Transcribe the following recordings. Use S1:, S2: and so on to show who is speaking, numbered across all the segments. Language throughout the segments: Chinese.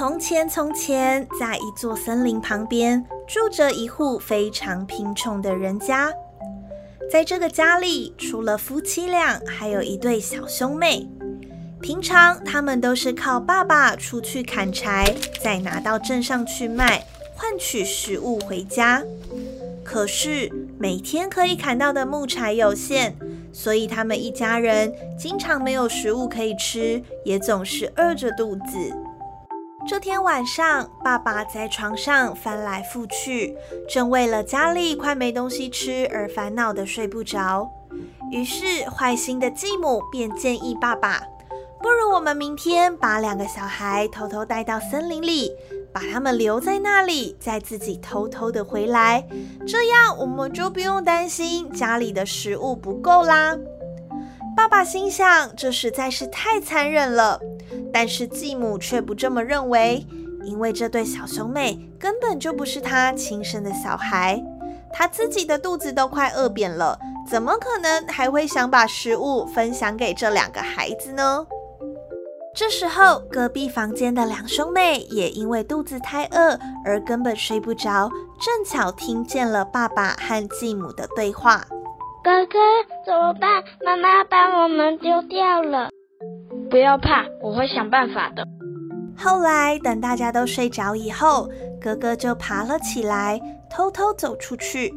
S1: 从前，从前，在一座森林旁边住着一户非常贫穷的人家。在这个家里，除了夫妻俩，还有一对小兄妹。平常他们都是靠爸爸出去砍柴，再拿到镇上去卖，换取食物回家。可是每天可以砍到的木柴有限，所以他们一家人经常没有食物可以吃，也总是饿着肚子。这天晚上，爸爸在床上翻来覆去，正为了家里快没东西吃而烦恼的睡不着。于是，坏心的继母便建议爸爸。不如我们明天把两个小孩偷偷带到森林里，把他们留在那里，再自己偷偷的回来，这样我们就不用担心家里的食物不够啦。爸爸心想，这实在是太残忍了，但是继母却不这么认为，因为这对小兄妹根本就不是他亲生的小孩，他自己的肚子都快饿扁了，怎么可能还会想把食物分享给这两个孩子呢？这时候，隔壁房间的两兄妹也因为肚子太饿而根本睡不着，正巧听见了爸爸和继母的对话：“
S2: 哥哥，怎么办？妈妈把我们丢掉了。
S3: 不要怕，我会想办法的。”
S1: 后来，等大家都睡着以后，哥哥就爬了起来，偷偷走出去。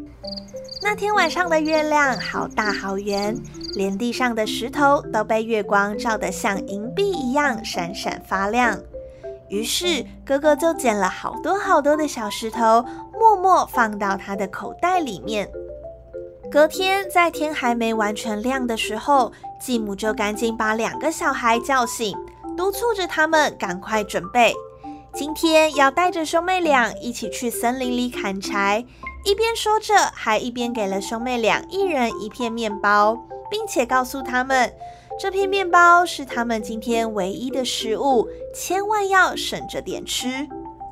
S1: 那天晚上的月亮好大好圆。连地上的石头都被月光照得像银币一样闪闪发亮。于是哥哥就捡了好多好多的小石头，默默放到他的口袋里面。隔天在天还没完全亮的时候，继母就赶紧把两个小孩叫醒，督促着他们赶快准备，今天要带着兄妹俩一起去森林里砍柴。一边说着，还一边给了兄妹俩一人一片面包。并且告诉他们，这片面包是他们今天唯一的食物，千万要省着点吃。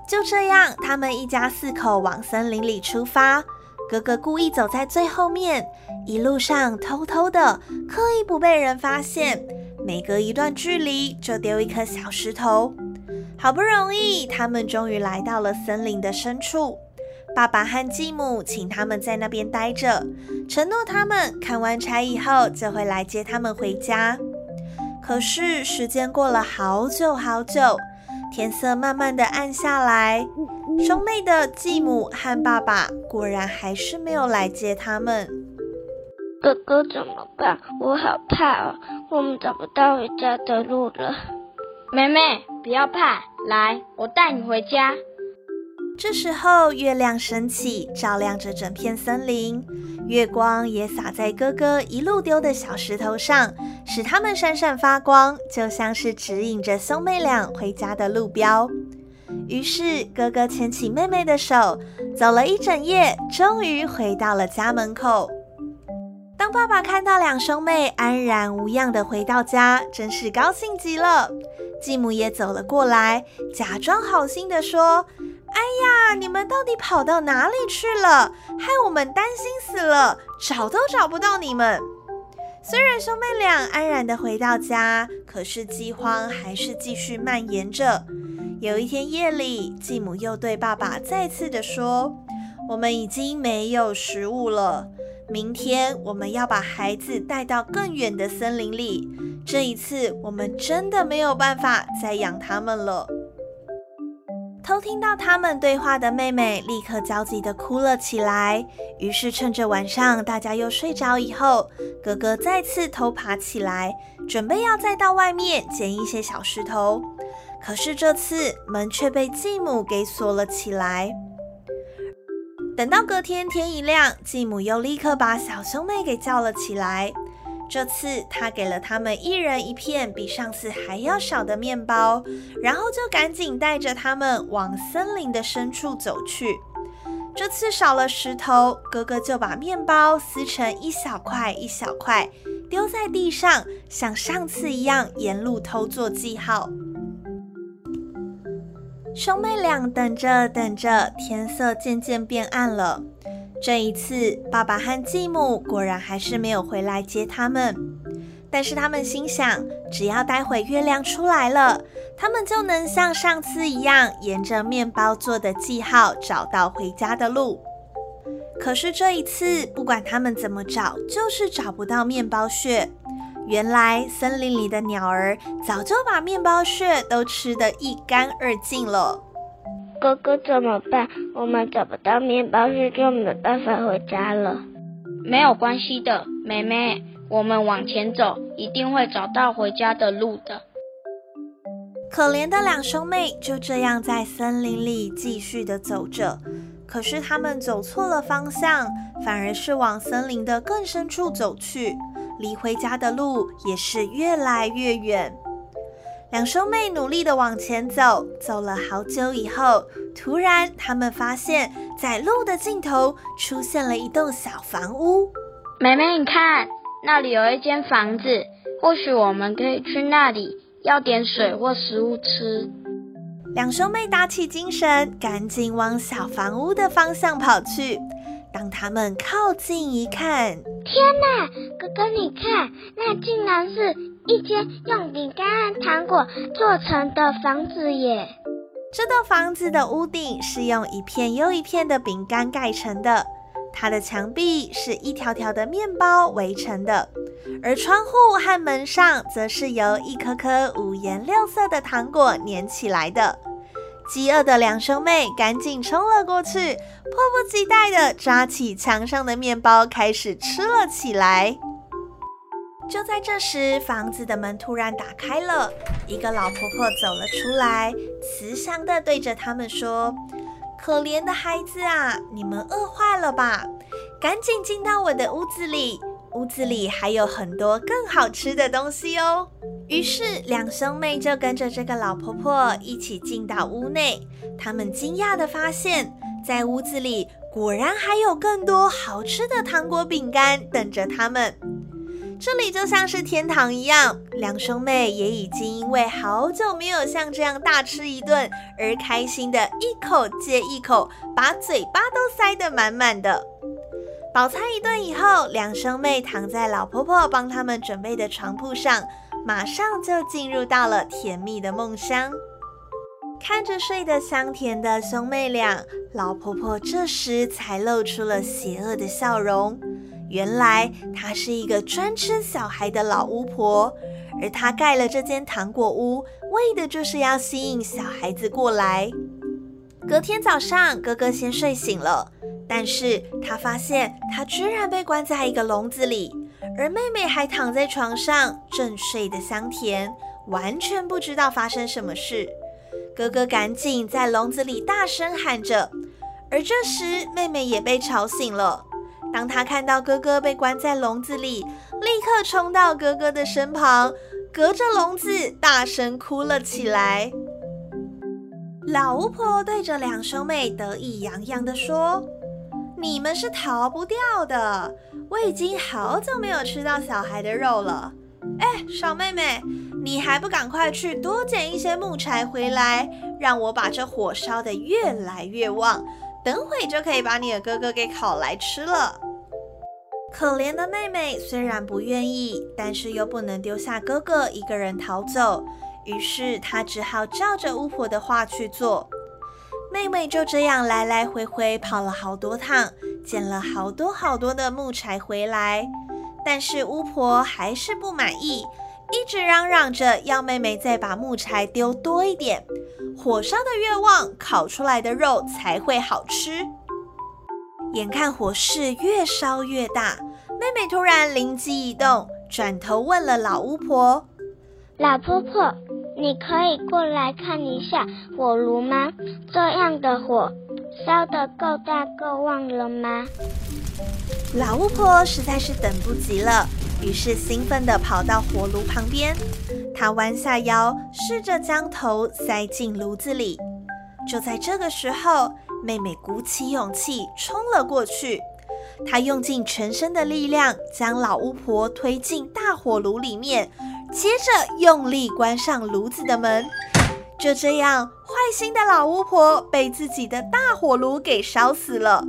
S1: 就这样，他们一家四口往森林里出发。哥哥故意走在最后面，一路上偷偷的，刻意不被人发现，每隔一段距离就丢一颗小石头。好不容易，他们终于来到了森林的深处。爸爸和继母请他们在那边待着，承诺他们看完柴以后就会来接他们回家。可是时间过了好久好久，天色慢慢的暗下来，兄妹的继母和爸爸果然还是没有来接他们。
S2: 哥哥怎么办？我好怕哦，我们找不到回家的路了。
S3: 妹妹，不要怕，来，我带你回家。
S1: 这时候，月亮升起，照亮着整片森林。月光也洒在哥哥一路丢的小石头上，使它们闪闪发光，就像是指引着兄妹俩回家的路标。于是，哥哥牵起妹妹的手，走了一整夜，终于回到了家门口。当爸爸看到两兄妹安然无恙的回到家，真是高兴极了。继母也走了过来，假装好心的说。哎呀，你们到底跑到哪里去了？害我们担心死了，找都找不到你们。虽然兄妹俩安然的回到家，可是饥荒还是继续蔓延着。有一天夜里，继母又对爸爸再次的说：“我们已经没有食物了，明天我们要把孩子带到更远的森林里。这一次，我们真的没有办法再养他们了。”偷听到他们对话的妹妹立刻焦急地哭了起来。于是趁着晚上大家又睡着以后，哥哥再次偷爬起来，准备要再到外面捡一些小石头。可是这次门却被继母给锁了起来。等到隔天天一亮，继母又立刻把小兄妹给叫了起来。这次他给了他们一人一片比上次还要少的面包，然后就赶紧带着他们往森林的深处走去。这次少了石头，哥哥就把面包撕成一小块一小块，丢在地上，像上次一样沿路偷做记号。兄妹俩等着等着，天色渐渐变暗了。这一次，爸爸和继母果然还是没有回来接他们。但是他们心想，只要待会月亮出来了，他们就能像上次一样，沿着面包做的记号找到回家的路。可是这一次，不管他们怎么找，就是找不到面包屑。原来森林里的鸟儿早就把面包屑都吃得一干二净了。
S2: 哥哥怎么办？我们找不到面包屑，就没办法回家了。
S3: 没有关系的，妹妹，我们往前走，一定会找到回家的路的。
S1: 可怜的两兄妹就这样在森林里继续的走着。可是他们走错了方向，反而是往森林的更深处走去，离回家的路也是越来越远。两兄妹努力的往前走，走了好久以后，突然他们发现，在路的尽头出现了一栋小房屋。
S3: 妹妹，你看，那里有一间房子，或许我们可以去那里要点水或食物吃。
S1: 两兄妹打起精神，赶紧往小房屋的方向跑去。当他们靠近一看，
S2: 天哪！哥哥，你看，那竟然是一间用饼干和糖果做成的房子耶！
S1: 这栋房子的屋顶是用一片又一片的饼干盖成的，它的墙壁是一条条的面包围成的，而窗户和门上则是由一颗颗五颜六色的糖果粘起来的。饥饿的两兄妹赶紧冲了过去，迫不及待地抓起墙上的面包开始吃了起来。就在这时，房子的门突然打开了，一个老婆婆走了出来，慈祥地对着他们说：“可怜的孩子啊，你们饿坏了吧？赶紧进到我的屋子里，屋子里还有很多更好吃的东西哦。”于是，两兄妹就跟着这个老婆婆一起进到屋内。他们惊讶地发现，在屋子里果然还有更多好吃的糖果、饼干等着他们。这里就像是天堂一样。两兄妹也已经因为好久没有像这样大吃一顿而开心的一口接一口，把嘴巴都塞得满满的。饱餐一顿以后，两兄妹躺在老婆婆帮他们准备的床铺上。马上就进入到了甜蜜的梦乡，看着睡得香甜的兄妹俩，老婆婆这时才露出了邪恶的笑容。原来她是一个专吃小孩的老巫婆，而她盖了这间糖果屋，为的就是要吸引小孩子过来。隔天早上，哥哥先睡醒了，但是他发现他居然被关在一个笼子里。而妹妹还躺在床上，正睡得香甜，完全不知道发生什么事。哥哥赶紧在笼子里大声喊着，而这时妹妹也被吵醒了。当她看到哥哥被关在笼子里，立刻冲到哥哥的身旁，隔着笼子大声哭了起来。老巫婆对着两兄妹得意洋洋地说：“你们是逃不掉的。”我已经好久没有吃到小孩的肉了。哎，小妹妹，你还不赶快去多捡一些木柴回来，让我把这火烧得越来越旺，等会就可以把你的哥哥给烤来吃了。可怜的妹妹虽然不愿意，但是又不能丢下哥哥一个人逃走，于是她只好照着巫婆的话去做。妹妹就这样来来回回跑了好多趟，捡了好多好多的木柴回来，但是巫婆还是不满意，一直嚷嚷着要妹妹再把木柴丢多一点，火烧的越旺，烤出来的肉才会好吃。眼看火势越烧越大，妹妹突然灵机一动，转头问了老巫婆：“
S2: 老婆婆。”你可以过来看一下火炉吗？这样的火烧得够大够旺了吗？
S1: 老巫婆实在是等不及了，于是兴奋地跑到火炉旁边。她弯下腰，试着将头塞进炉子里。就在这个时候，妹妹鼓起勇气冲了过去。她用尽全身的力量，将老巫婆推进大火炉里面。接着用力关上炉子的门，就这样，坏心的老巫婆被自己的大火炉给烧死了。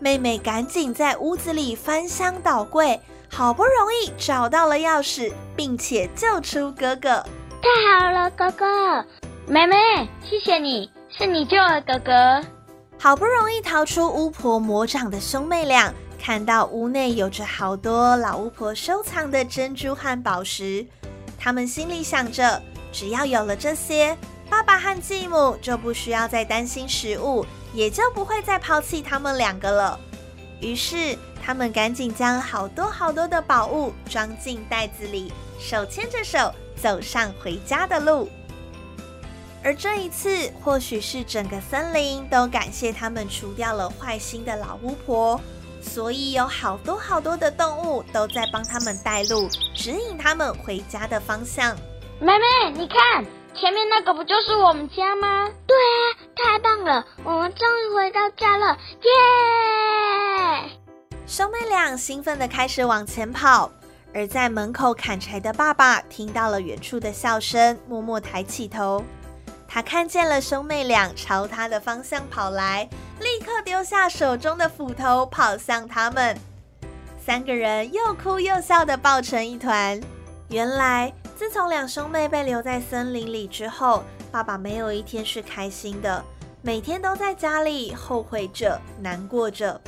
S1: 妹妹赶紧在屋子里翻箱倒柜，好不容易找到了钥匙，并且救出哥哥。
S2: 太好了，哥哥，
S3: 妹妹，谢谢你，是你救了哥哥。
S1: 好不容易逃出巫婆魔掌的兄妹俩，看到屋内有着好多老巫婆收藏的珍珠和宝石，他们心里想着，只要有了这些，爸爸和继母就不需要再担心食物，也就不会再抛弃他们两个了。于是，他们赶紧将好多好多的宝物装进袋子里，手牵着手走上回家的路。而这一次，或许是整个森林都感谢他们除掉了坏心的老巫婆，所以有好多好多的动物都在帮他们带路，指引他们回家的方向。
S3: 妹妹，你看，前面那个不就是我们家吗？
S2: 对啊，太棒了，我们终于回到家了，耶！
S1: 兄妹俩兴奋的开始往前跑，而在门口砍柴的爸爸听到了远处的笑声，默默抬起头。他看见了兄妹俩朝他的方向跑来，立刻丢下手中的斧头，跑向他们。三个人又哭又笑的抱成一团。原来，自从两兄妹被留在森林里之后，爸爸没有一天是开心的，每天都在家里后悔着、难过着。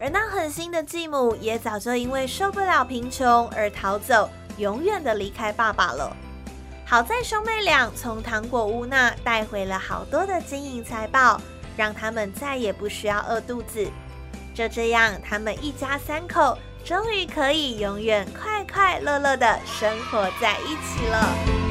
S1: 而那狠心的继母也早就因为受不了贫穷而逃走，永远的离开爸爸了。好在兄妹俩从糖果屋那带回了好多的金银财宝，让他们再也不需要饿肚子。就这样，他们一家三口终于可以永远快快乐乐的生活在一起了。